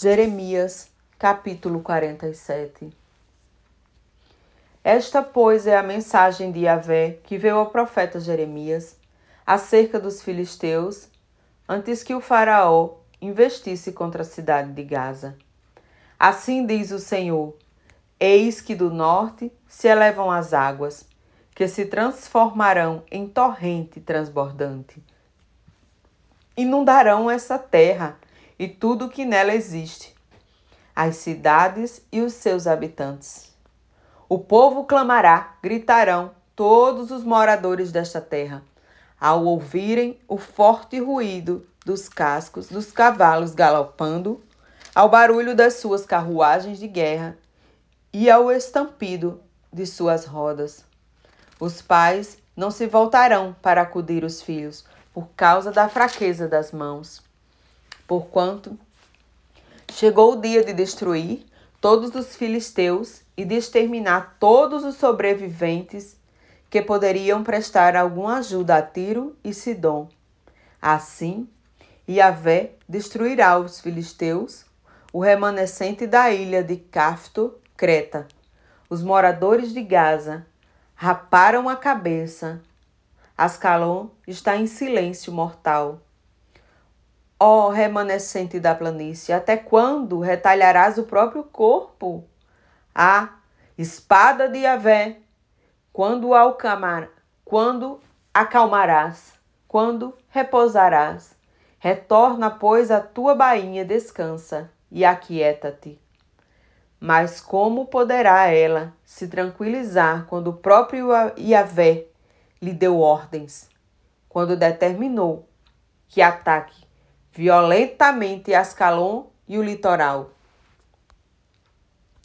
Jeremias, capítulo 47 Esta, pois, é a mensagem de Yahvé que veio ao profeta Jeremias acerca dos filisteus, antes que o faraó investisse contra a cidade de Gaza. Assim diz o Senhor: Eis que do norte se elevam as águas, que se transformarão em torrente transbordante. Inundarão essa terra e tudo o que nela existe, as cidades e os seus habitantes. O povo clamará, gritarão todos os moradores desta terra, ao ouvirem o forte ruído dos cascos dos cavalos galopando, ao barulho das suas carruagens de guerra e ao estampido de suas rodas. Os pais não se voltarão para acudir os filhos por causa da fraqueza das mãos porquanto chegou o dia de destruir todos os filisteus e de exterminar todos os sobreviventes que poderiam prestar alguma ajuda a Tiro e Sidom. Assim, Yahvé destruirá os filisteus, o remanescente da ilha de Cafto, Creta. Os moradores de Gaza raparam a cabeça. Ascalon está em silêncio mortal. Ó remanescente da planície, até quando retalharás o próprio corpo? Ah, espada de Yahvé, quando, alcamar, quando acalmarás, quando repousarás? Retorna, pois, a tua bainha, descansa e aquieta-te. Mas como poderá ela se tranquilizar quando o próprio Yahvé lhe deu ordens, quando determinou que ataque violentamente Ascalon e o litoral.